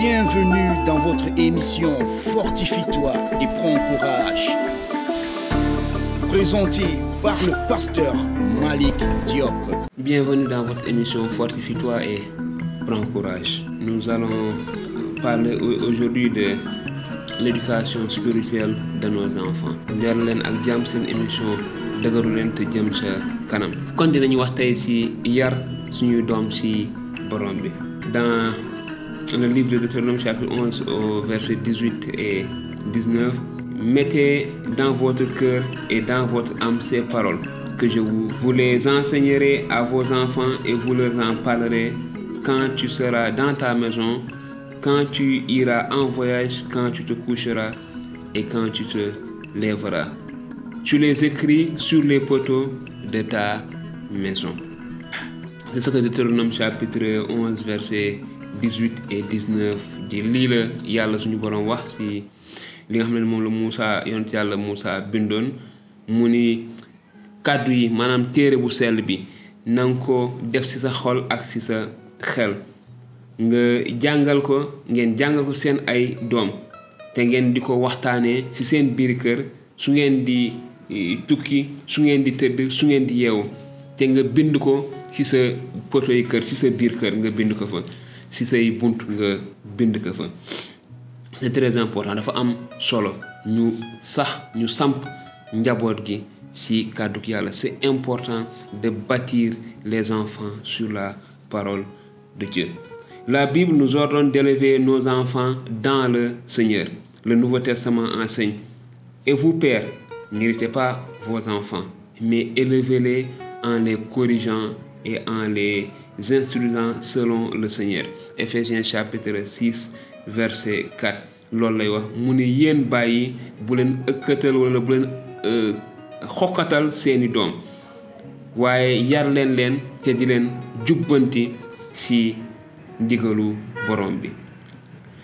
Bienvenue dans votre émission Fortifie-toi et prends courage. Présenté par le pasteur Malik Diop. Bienvenue dans votre émission Fortifie-toi et prends courage. Nous allons parler au- aujourd'hui de l'éducation spirituelle de nos enfants. Leer leen ak jàmm émission dëgëru leen te jëm sa kanam. kon dinañu wax tey ci yar suñuy doom ci borom bi. Dans le livre de Deutéronome chapitre 11 au verset 18 et 19, mettez dans votre cœur et dans votre âme ces paroles que je vous, vous les enseignerez à vos enfants et vous leur en parlerez quand tu seras dans ta maison, quand tu iras en voyage, quand tu te coucheras et quand tu te lèveras. Tu les écris sur les poteaux de ta maison. C'est ce que Deutéronome chapitre 11 verset 18 et 19 di lii la yàlla suñu borom wax ci li nga xam ne la Moussa yonent yàlla Moussa bindoon mu ni kàddu yi maanaam téere bu bi ko def sa xol ak ci sa xel. Nga jàngal ko ngeen jàngal ko seen ay doom te ngeen di ko waxtaanee ci seen biir kër su ngeen di eh, tukki su ngeen di tëdd su ngeen di yeewu te nga bind ko ci sa poto kër ci sa biir kër nga bind ko fa ci say bunt nga bind c'est très important dafa am solo. Ñu sax ñu samp njaboot gi kàdduk yàlla. C'est important de bâtir les enfants sur la parole de Dieu. La Bible nous ordonne d'élever nos enfants dans le Seigneur. Le Nouveau Testament enseigne et vous pères n'irritez pas vos enfants mais élevez-les en les corrigeant et en les instruisant selon le Seigneur. Éphésiens chapitre 6 verset 4 loolu lay wax. Mu ne yéen bàyyi bu leen ëkkatal wala bu leen euh, xokkatal seeni doom. Waaye yar leen leen te di leen jubbanti ci ndigalu borom bi.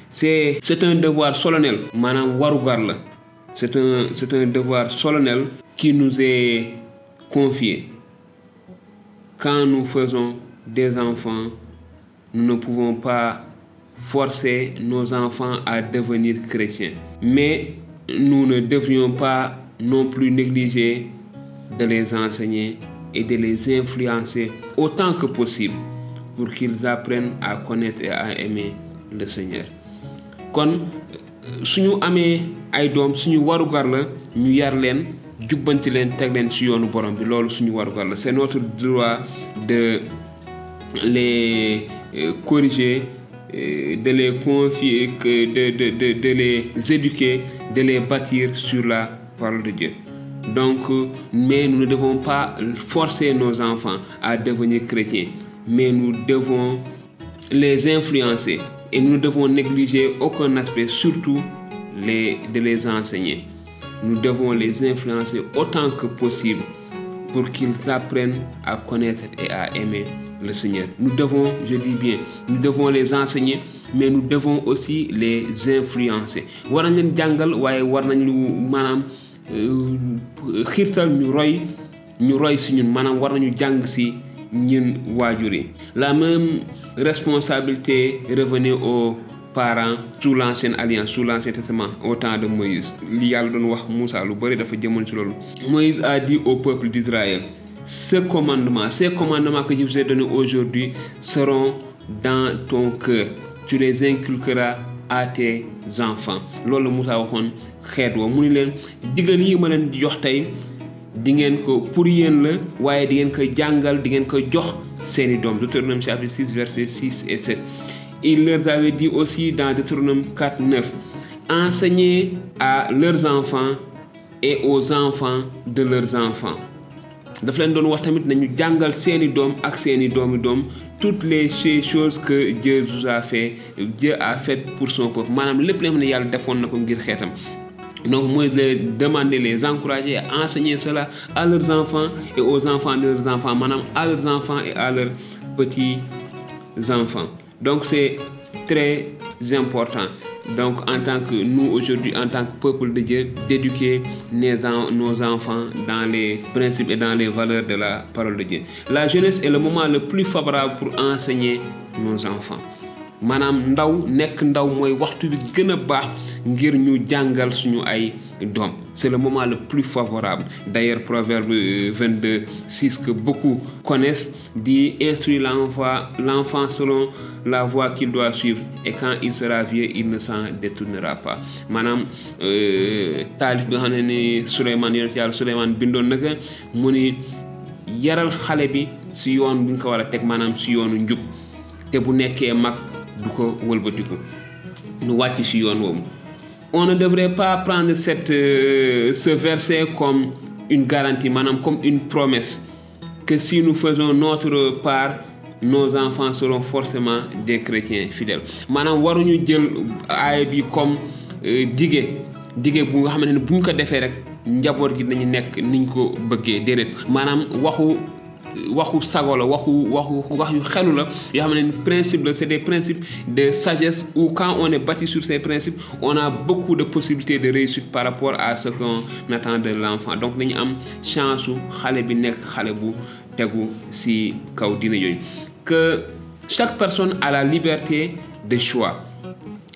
C'est c'est un devoir solennel. Maanaam warugar la. C'est un c'est un devoir solennel qui nous est confié. Quand nous faisons des enfants nous ne pouvons pas forcer nos enfants à devenir chrétiens. Mais nous ne devrions pas non plus négliger de les enseigner et de les influencer autant que possible pour qu'ils apprennent à connaître et à aimer le Seigneur. Kon suñu amee ay doom suñu warugar la ñu yar leen jubbanti leen teg leen ci yoonu borom bi. Loolu suñu warugar la. C'est notre droit de les euh, corriger euh, de les confier de, de, de, de les éduquer de les bâtir sur la parole de Dieu donc mais nous ne devons pas forcer nos enfants à devenir chrétiens mais nous devons les influencer et nous ne devons négliger aucun aspect, surtout les, de les enseigner. Nous devons les influencer autant que possible pour qu'ils apprennent à connaître et à aimer le Seigneur. Nous devons, je dis bien, nous devons les enseigner, mais nous devons aussi les influencer. war nañ leen jàngal waaye war nañu maanaam euh, xiirtal ñu roy ñu roy si ñun maanaam war nañu jàng si ñun waajur la même responsabilité revenait aux parents sous l'ancienne alliance sous l'ancien testament au temps de Moïse li yàlla doon wax Moussa lu bëri dafa jëmoon Moïse a dit au peuple d'Israël ce commandement ces commandements que je vous ai donnés aujourd'hui seront dans ton cœur. Tu les inculqueras à tes enfants. Loolu Moussa waxoon xeet wa. Mu ni leen digal yi ma leen di jox tey di ngeen ko pour yéen la waaye di ko jàngal di ko jox seeni doom. Deutéronome chapitre 6 versets 6 et 7 il leur avait dit aussi dans Deutéronome 4 9 enseignez à leurs enfants et aux enfants de leurs enfants daf leen doon wax tamit nañu jàngal seeni doom ak seeni doomi doom toutes les choses que Dieu vous a fait Dieu a fait pour son peuple. Maanaam lépp li nga xam ne yàlla defoon na ko ngir xeetam. Donc mooy les demander les encourager enseigner cela à leurs enfants et aux enfants de leurs enfants maanaam à leurs enfants et à leurs petits enfants. Donc c'est très important donc en tant que nous aujourd'hui en tant que peuple de Dieu d'éduquer nos, en- nos enfants dans les principes et dans les valeurs de la parole de Dieu. La jeunesse est le moment le plus favorable pour enseigner nos enfants doom c'est le moment le plus favorable. D'ailleurs proverbe 22 6 que beaucoup connaissent dit instruire l'enfant selon la voie qu'il doit suivre et quand il sera vieux il ne s'en détournera pas. Maanaam taalif bi nga xam ne ni Souleymane yonent yàlla Souleymane bindoon yaral xale bi si yoon bi nga ko war si yoonu njub te bu du ko wëlbatiku. Ñu wàcc si on ne devrait pas prendre cette euh, ce verset comme une garantie maanaam comme une promesse que si nous faisons notre part nos enfants seront forcément des chrétiens fidèles. Maanaam waruñu jël aaya bi comme dige dige bu nga xamante ne bu ñu ko defee rek njaboot gi dañu nekk niñ ko bëggee déedéet. Maanaam waxu waxu sago la waxu waxu wax yu xelu la principe c'est des principes de sagesse où quand on est bâti sur ces principes on a beaucoup de possibilités de réussite par rapport à ce qu'on attend de l'enfant. Donc dañu am chance su bi nekk bu tegu ci kaw dina que chaque personne a la liberté de choix.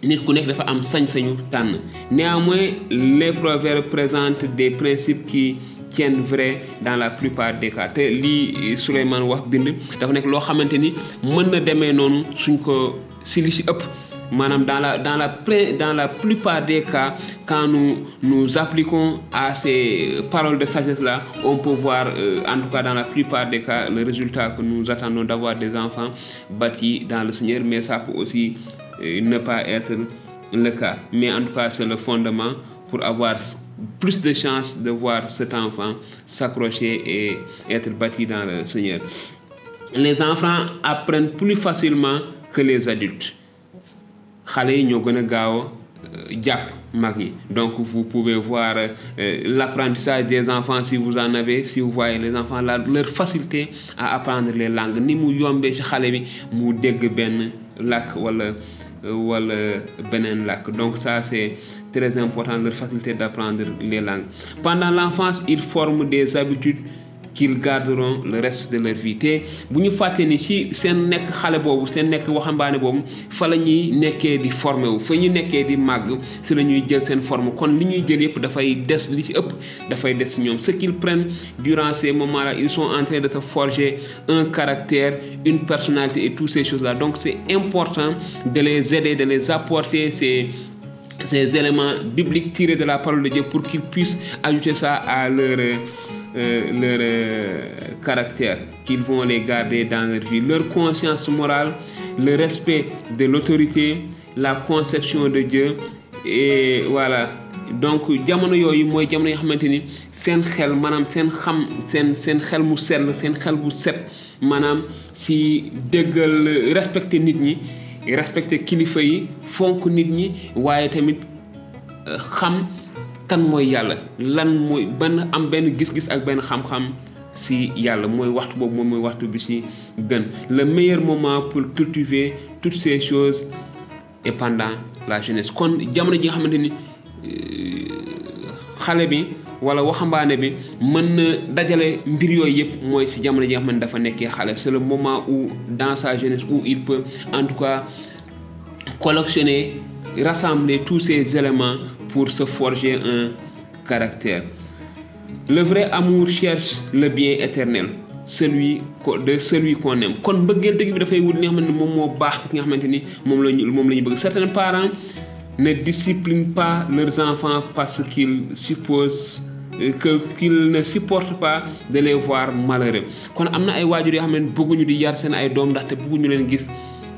Nit ku nekk dafa am sañ-sañu tànn. Néanmoins les proverbes présentent des principes qui tiennent vrai dans la plupart des cas. Te lii Souleymane wax bind dafa nekk loo xamante ni mën na demee noonu suñ ko si li si ëpp. Maanaam dans la dans la dans la plupart des cas quand nous nous appliquons à ces paroles de sagesse là on peut voir euh, en tout cas dans la plupart des cas le résultat que nous attendons d'avoir des enfants bâtis dans le Seigneur mais ça peut aussi euh, ne pas être le cas. Mais en tout cas c'est le fondement pour avoir plus de chances de voir cet enfant s'accrocher et être bâti dans le Seigneur. Les enfants apprennent plus facilement que les adultes. yi donc vous pouvez voir euh, l'apprentissage des enfants si vous en avez si vous voyez les enfants leur facilité à apprendre les langues làkk donc ça c'est très important leur facilité d'apprendre les langues. Pendant l'enfance ils forment des habitudes qu'ils garderont le reste de leur vie. Te bu ñu fàtte ni ci seen nekk xale boobu seen nekk waxambaane boobu fa la ñuy di formé wu. Fa ñu nekkee di màgg si la ñuy jël seen forme. Kon li ñuy jël yëpp dafay des li ci ëpp dafay ce qu'ils prennent durant ces moments là ils sont en train de se forger un caractère une personnalité et toutes ces choses là donc c'est important de les aider de les apporter ces ces éléments bibliques tirés de la parole de Dieu pour qu'ils puissent ajouter ça à leur euh, leur euh, caractère, qu'ils vont les garder dans leur vie, leur conscience morale, le respect de l'autorité, la conception de Dieu et voilà. donc jamono yooyu mooy jamono yoo xamante ni seen xel maanaam seen xam seen seen xel mu sell seen xel bu set si déggal respecter nit ñi respecter kilifa yi fonk nit ñi waaye tamit xam kan mooy yàlla lan mooy benn am benn gis-gis ak benn xam-xam si yàlla mooy waxtu boobu moom mooy waxtu bi si gën. Le meilleur moment pour cultiver toutes ces choses est pendant la jeunesse. Kon jamono ji nga xamante ni xale bi wala waxambaane bi mën na dajale mbir yooyu yëpp mooy si jamono ji nga xamante dafa nekkee xale c'est le moment où dans sa jeunesse où il peut en tout cas collectionner rassembler tous ces éléments pour se forger un caractère. Le vrai amour cherche le bien éternel, celui de celui qu'on aime. kon mbëggeel dëgg bi dafay wut li nga xamante ni moom moo baax ci nga xamante ni moom la ñu moom la ñu bëgg certains parents ne disciplinent pas leurs enfants parce qu'ils supposent que qu'ils ne supportent pas de les voir malheureux. Kon am na ay waajur yoo xam ne bëgguñu di yar seen ay doom ndaxte bëgguñu leen gis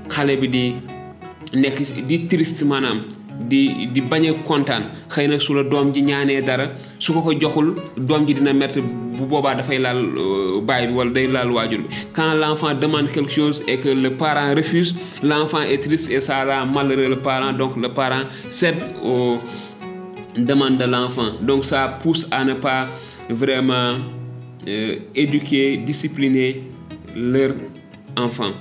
xale bi di nekk di triste maanaam di di bañ a kontaan. Xëy na su la doom ji ñaanee dara su ko ko joxul doom ji dina merte bu boobaa dafay laal baay bi wala day laal waajur bi. Quand l'enfant demande quelque chose et que le parent refuse l'enfant est triste et ça rend malheureux le parent donc le parent cède aux demandes de l'enfant donc ça pousse à ne pas vraiment euh, éduquer discipliner leur enfant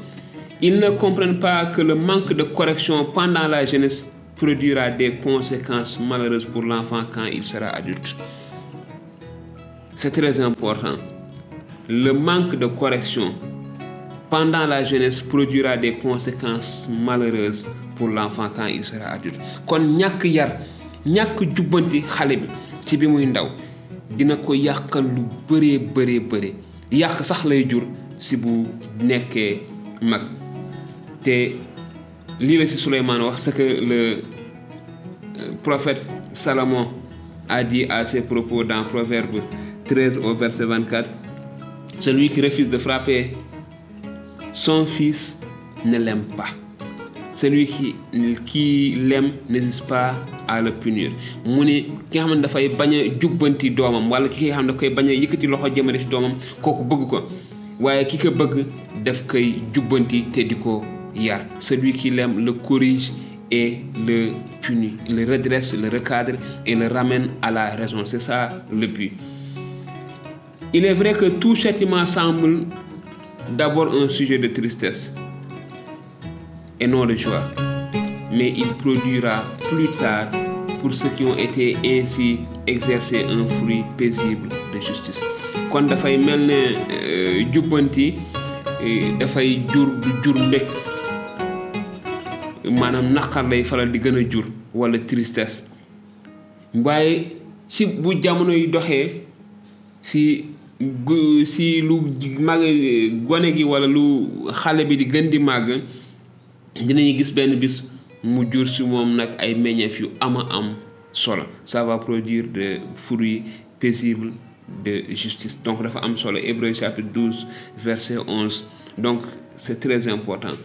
ils ne comprennent pas que le manque de correction pendant la jeunesse produira des conséquences malheureuses pour l'enfant quand il sera adulte. C'est très important. Le manque de correction pendant la jeunesse produira des conséquences malheureuses pour l'enfant quand il sera adulte ñàkk jubbanti xale bi ci bi muy ndaw dina ko yàqal lu bëree bëree bëri. yàq sax lay jur si bu nekkee mag. te lii la si Souleymane wax ce que le prophète Salomon a dit à ses propos dans Proverbe 13 au verset 24 celui qui refuse de frapper son fils ne l'aime pas celui qui qui l'aime n'hésite pas à le punir. Mu ni ki nga xam ne dafay bañ a jubbanti doomam wala ki nga xam ne da koy bañ a yëkkati loxo jëmale ci doomam kooku bëgg ko. Waaye ki ko bëgg daf koy jubbanti te di ko yar. Celui qui l'aime le corrige et le punit le redresse le recadre et le ramène à la raison. C'est ça le but. Il est vrai que tout châtiment semble d'abord un sujet de tristesse et non de joie. Mais il produira plus tard, pour ceux qui ont été ainsi exercés, un fruit paisible de justice. kon dafay mel ne jubbanti dafay jur du jur mbég maanaam naqar lay faral di gën a wala tristesse waaye si bu jamono yi doxee si si lu mag gone gi wala lu xale bi di gën di dinañu gis benn bis mu jur si moom nag ay meññeef yu ama am solo. Ça va produire de fruits paisibles de justice. Donc dafa am solo. Hébreux chapitre 12 verset 11 donc c'est très important.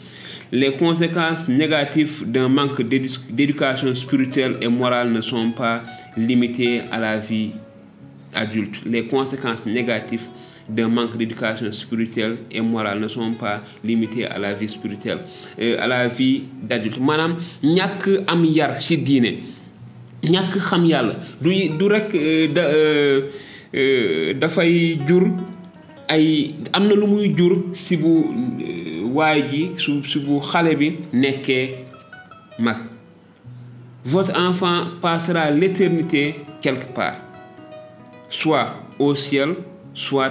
Les conséquences négatives d'un manque d'éducation spirituelle et morale ne sont pas limitées à la vie adulte. Les conséquences négatives d'un manque d'éducation spirituelle et morale ne sont pas limitées à la vie spirituelle euh, à la vie d'adulte. Maanaam ñàkk am yar ci diine ñàkk xam yàlla du du rek da dafay jur ay am na lu muy jur si bu waay ji su si bu xale bi nekkee mag. Votre enfant passera l'éternité quelque part soit au ciel soit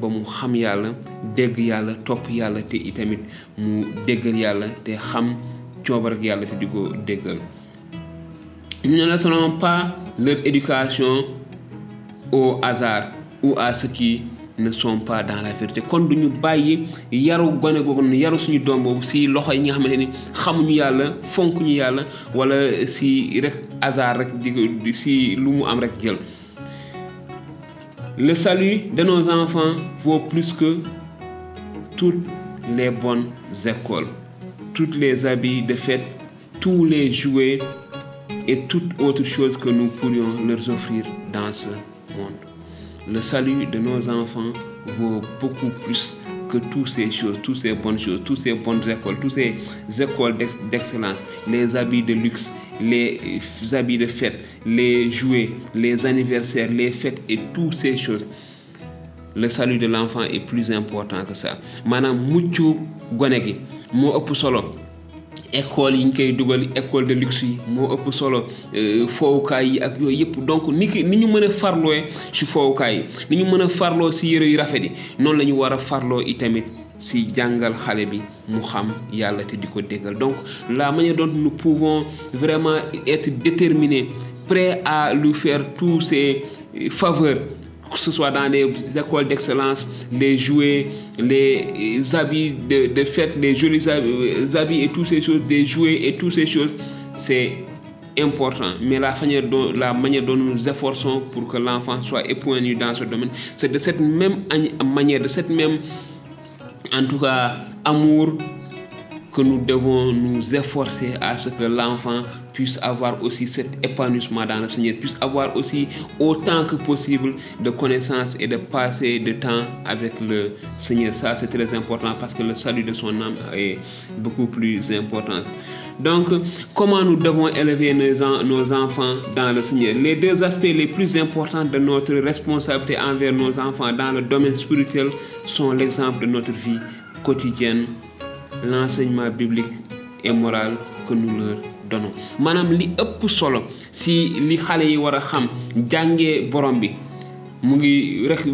ba mu xam yàlla dégg yàlla topp yàlla te itamit mu déggal yàlla te xam coobar ak nous ne pas leur éducation au hasard ou à ceux qui ne sont pas dans la vérité. Ni am rek jël Le salut de nos enfants vaut plus que toutes les bonnes écoles, toutes les habits de fête, tous les jouets et toute autre chose que nous pourrions leur offrir dans ce monde. Le salut de nos enfants vaut beaucoup plus que toutes ces choses, toutes ces bonnes choses, toutes ces bonnes écoles, toutes ces écoles d'excellence, les habits de luxe, les habits de fête, les jouets, les anniversaires, les fêtes et toutes ces choses. Le salut de l'enfant est plus important que ça. maanaam muccu gone gi moo solo école yi ñu koy dugal école de luxe yi moo ëpp solo foowukaay yi ak yooyu yëpp donc ni ki ni ñu mën a farloo ci foowukaay yi ni ñu mën a farloo ci yëre yu rafet yi noonu la ñu war a farloo itamit si jàngal xale bi mu xam yàlla te di ko déggal donc la manière dont nous pouvons vraiment être déterminés prêts à lui faire tous ces faveurs que ce soit dans les écoles d'excellence, les jouets, les habits de, de fête, les jolis habits et toutes ces choses, des jouets et toutes ces choses, c'est important. Mais la manière, dont, la manière dont nous nous efforçons pour que l'enfant soit épanoui dans ce domaine, c'est de cette même manière, de cette même, en tout cas, amour que nous devons nous efforcer à ce que l'enfant puisse avoir aussi cet épanouissement dans le Seigneur, puisse avoir aussi autant que possible de connaissances et de passer de temps avec le Seigneur. Ça, c'est très important parce que le salut de son âme est beaucoup plus important. Donc, comment nous devons élever nos, enfants dans le Seigneur? Les deux aspects les plus importants de notre responsabilité envers nos enfants dans le domaine spirituel sont l'exemple de notre vie quotidienne, l'enseignement biblique et moral que nous leur donnons. Manam li solo si li yi xam borom bi mu ngi rek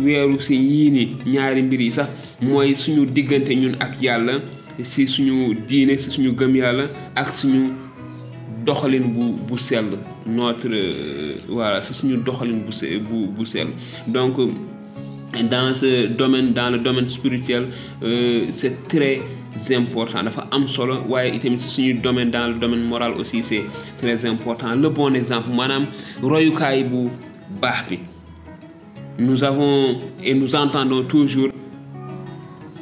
si suñu diine si suñu gëm yàlla ak suñu doxalin bu bu sell notre voilà si suñu doxalin bu bu bu sell. Donc dans ce domaine dans le domaine spirituel euh, c'est très important. Dafa am solo waaye itamit si suñu domaine dans le domaine moral aussi c'est très important. Le bon exemple maanaam royukaay bu baax bi. Nous avons et nous entendons toujours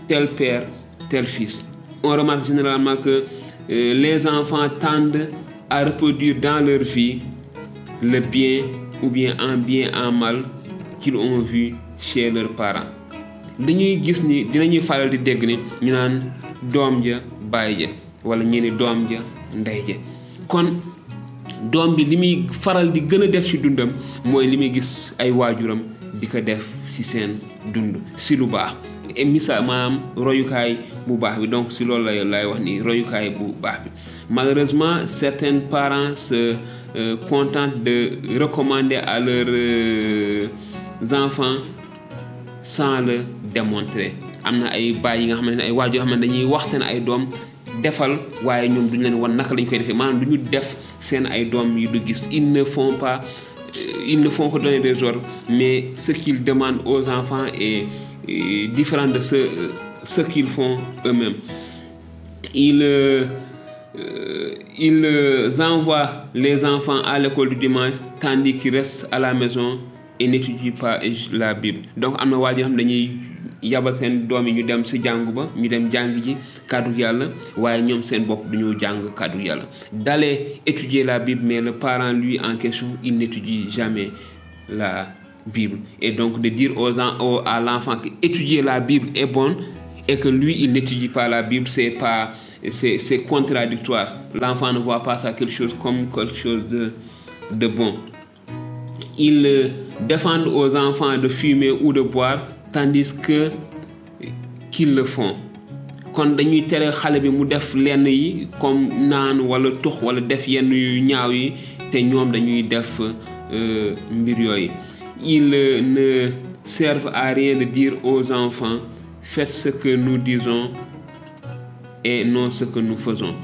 tel père tel fils on remarque généralement que euh, les enfants tendent à reproduire dans leur vie le bien ou bien en bien en mal qu'ils ont vu chez leurs parents. Dañuy gis ni dinañuy faral di dégg ni ñu naan doom ja baay ja wala ñu ni doom ja ndey ja. Kon doom bi li muy faral di gën a def ci dundam mooy li muy gis ay waajuram di ko def ci seen dund ci lu baax et misaal maanaam royukaay bu baax bi. Donc ci loolu lay lay wax ni royukaay bu baax bi. Malheureusement certains parents se euh, contentent de recommander à leurs euh, enfants sans le démontrer. Am na ay baay yi nga xamante ne ay waajur yoo xam ne dañuy wax seen ay doom defal waaye ñoom duñ leen wan naka lañ koy defee. Maanaam duñu def seen ay doom yi du gis. Ils ne font pas ils ne font que donner des ordres. Mais ce qu'ils demandent aux enfants est différent de ce ce qu'ils font eux-mêmes. Ils euh, ils envoient les enfants à l'école du dimanche tandis qu'ils restent à la maison et n'étudient pas la Bible. Donc am doom yi d'aller étudier la Bible mais le parent lui en question il n'étudie jamais la Et donc de dire aux aux à l'enfant que étudier la Bible est bon et que lui il n'étudie pas la Bible c'est pas c'est contradictoire. L'enfant ne voit pas ça quelque chose comme quelque chose de de bon. Ils défendent aux enfants de fumer ou de boire tandis que qu'ils le font ils ne servent à rien de dire aux enfants faites ce que nous disons et non ce que nous faisons.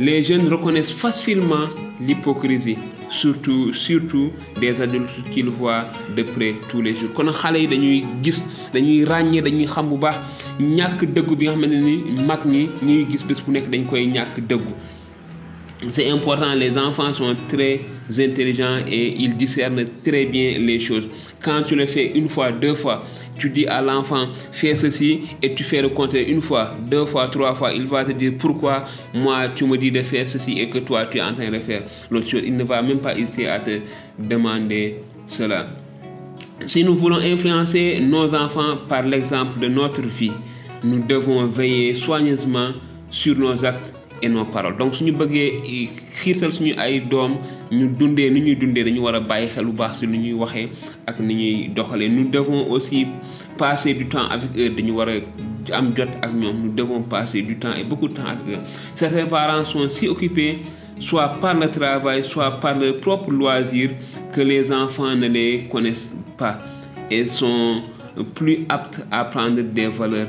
Les jeunes reconnaissent facilement l'hypocrisie surtout surtout des adultes qu'ils voient de près tous les jours. Kon yi dañuy gis dañuy dañuy xam bu baax ñàkk dëggu bi nga xam ne ni mag ñi ñuy gis bés bu nekk dañ c'est important les enfants sont très intelligents et ils discernent très bien les choses. Quand tu le fais une fois deux fois tu dis à l'enfant fais ceci et tu fais le contraire une fois deux fois trois fois il va te dire pourquoi moi tu me dis de faire ceci et que toi tu es en train de faire? L'autre chose il ne va même pas hésiter à te demander cela si nous voulons influencer nos enfants par l'exemple de notre vie nous devons veiller soigneusement sur nos actes et nos paroles. Donc si doxalee. Nous devons aussi passer du temps avec eux nous devons passer du temps et beaucoup de temps avec eux. Certains parents sont si occupés soit par le travail soit par leur propre loisir que les enfants ne les connaissent pas et sont plus aptes à prendre des valeurs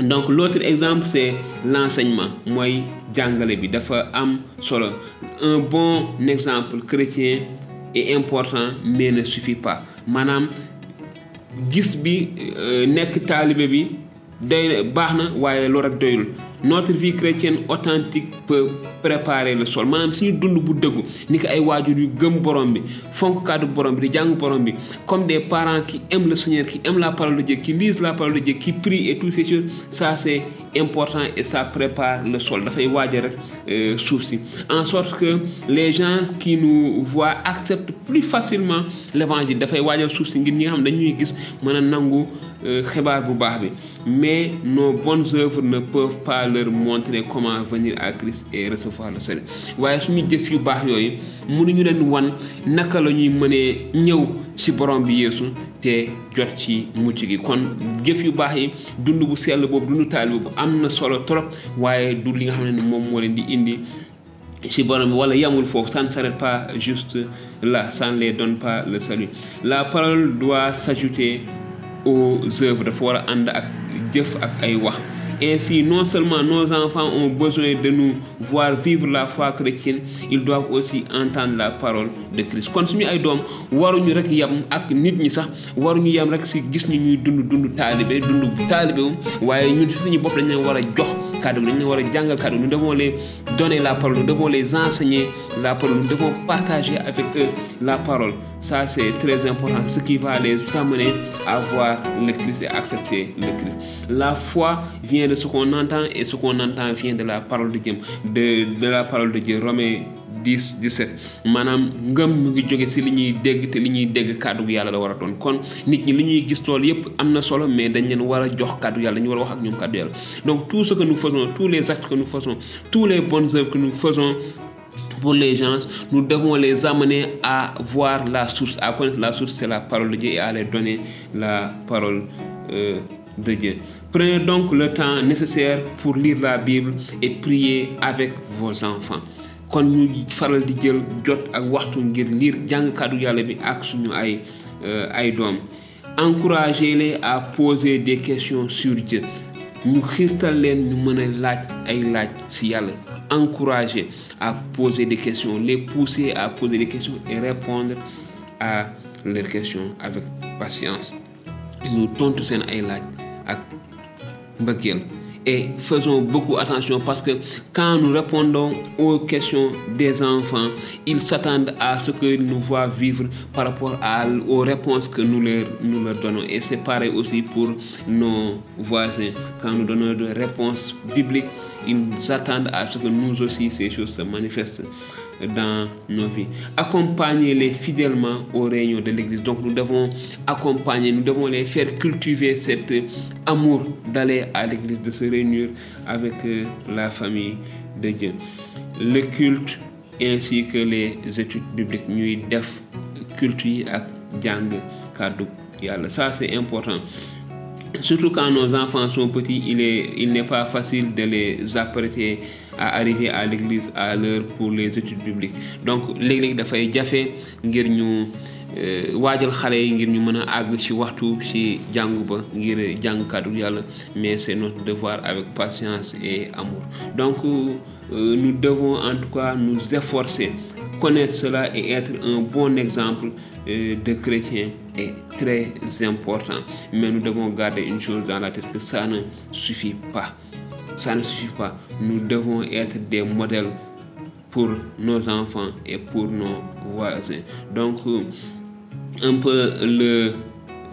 donc l'autre exemple c'est l'enseignement. Mooy jàngale bi dafa am un bon exemple chrétien est important mais ne suffit pas. Maanaam gis bi nekk taalibe bi doy baax na waaye loolu rek doyul. Notre vie chrétienne authentique peut préparer le sol. Maanaam suñu dund bu dëggu ni ko ay waajur yu gëm borom bi fonk kàddu borom bi di jàng borom bi comme des parents qui aiment le Seigneur qui aiment la parole de Dieu qui lisent la parole de Dieu qui prient et toutes ces choses ça c'est important et ça prépare le sol. Dafay waajal rek suuf si. En sorte que les gens qui nous voient acceptent plus facilement l'évangile. Dafay waajal suuf si ngir ñi nga xam dañuy gis mën a nangu xibaar bu baax bi. Mais nos bonnes œuvres ne peuvent pas leur montrer comment venir à Christ et recevoir le salut. Waaye suñu jëf yu baax yooyu mënuñu leen wan naka la ñuy mënee ñëw ci borom bi Yeesu te jot ci mucc gi. Kon jëf yu baax yi dund bu sell boobu dund taalibe boobu am na solo trop waaye du li nga xam ne moom moo leen di indi ci borom wala yamul foofu ça ne s'arrête pas juste là ça ne les donne pas le salut. La parole doit s'ajouter aux œuvres. Dafa war a ànd ak jëf ak ay wax. Ainsi non seulement nos enfants ont besoin de nous voir vivre la foi chrétienne ils doivent aussi entendre la parole de Christ. Kon suñu ay doom waruñu rek yam ak nit ñi sax waruñu yam rek ci gis ñu ñuy dund dund taalibe dund taalibe waaye ñun suñu bopp dañ leen war jox nous devons les donner la parole nous devons les enseigner la parole nous devons partager avec eux la parole. Ça c'est très important ce qui va les amener à voir le Christ et accepter le Christ. La foi vient de ce qu'on entend et ce qu'on entend vient de la parole de Dieu de la parole de 10 17 maanaam ngëm mu ngi jóge ci li ñuy dégg te li ñuy dégg kàddu yàlla la war a doon kon nit ñi li ñuy gis tool yépp am na solo mais dañ leen war a jox kàddu yàlla dañu war a wax ak ñoom kàddu yàlla donc tout ce que nous faisons tous les actes que nous faisons tous les bonnes œuvres que nous faisons pour les gens, nous devons les amener à voir la source, à connaître la source, c'est la parole de Dieu et à leur donner la parole euh, de Dieu. Prenez donc le temps nécessaire pour lire la Bible et prier avec vos enfants. Kon ñu faral di jël jot ak waxtu ngir lire jàng yàlla bi ay doom. Encouragez-les à poser des questions sur Dieu. Ñu xiirtal leen yàlla. Encourager à poser des questions les pousser à poser des questions et répondre à leurs questions avec patience. Ñu tontu seen ay laaj et faisons beaucoup attention parce que quand nous répondons aux questions des enfants ils s'attendent à ce que nous voient vivre par rapport aux réponses que nous leur donnons. Et c'est pareil aussi pour nos voisins. Quand nous donnons des réponses bibliques ils attendent à ce que nous aussi ces choses se manifestent dans nos vies. Accompagnez-les fidèlement aux réunions de l'Église. Donc nous devons accompagner, nous devons les faire cultiver cet amour d'aller à l'Église, de se réunir avec la famille de Dieu. Le culte ainsi que les études bibliques ñuy def culte yi ça c'est important. Surtout quand nos enfants sont petits, il est, il n'est pas facile de les apprêter à arriver à l'église à l'heure pour les études bibliques. Donc léeg-léeg dafay jafe ngir ñu waajal xale yi ngir ñu mën a àgg ci waxtu ci jàngu ba ngir mais c'est notre devoir avec patience et amour. Donc euh, nous devons en tout cas nous efforcer connaître cela et être un bon exemple euh, de chrétien est très important. Mais nous devons garder une chose dans la tête que ça ne suffit pas. Ça ne suffit pas. Nous devons être des modèles pour nos enfants et pour nos voisins. Donc, euh, un peu le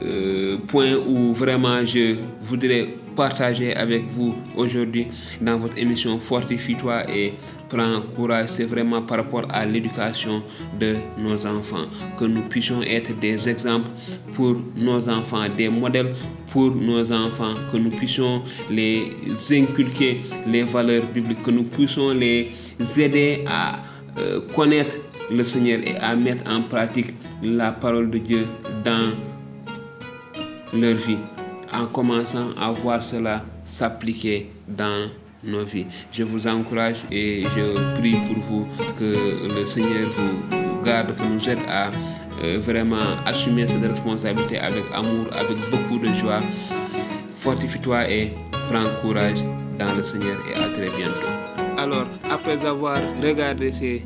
euh, point où vraiment je voudrais partager avec vous aujourd'hui dans votre émission Fortifie-toi et prends courage, c'est vraiment par rapport à l'éducation de nos enfants, que nous puissions être des exemples pour nos enfants, des modèles pour nos enfants, que nous puissions les inculquer les valeurs bibliques, que nous puissions les aider à euh, connaître le Seigneur et à mettre en pratique la parole de Dieu dans leur vie, en commençant à voir cela s'appliquer dans nos. Je vous encourage et je prie pour vous que le Seigneur vous garde, que nous aide à euh, vraiment assumer cette responsabilité avec amour, avec beaucoup de joie. Fortifie-toi et prends courage dans le Seigneur et à très bientôt. Alors, après avoir regardé ces